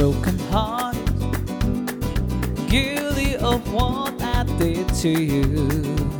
broken guilty of what I did to you.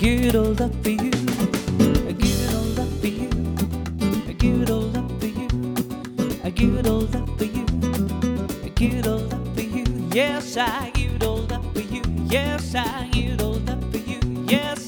It all up for you. I give it all up for you. I give it all up for you. I give it all up for you. I give it all up for you. Yes, I give it all up for you. Yes, I give it all up for you. Yes,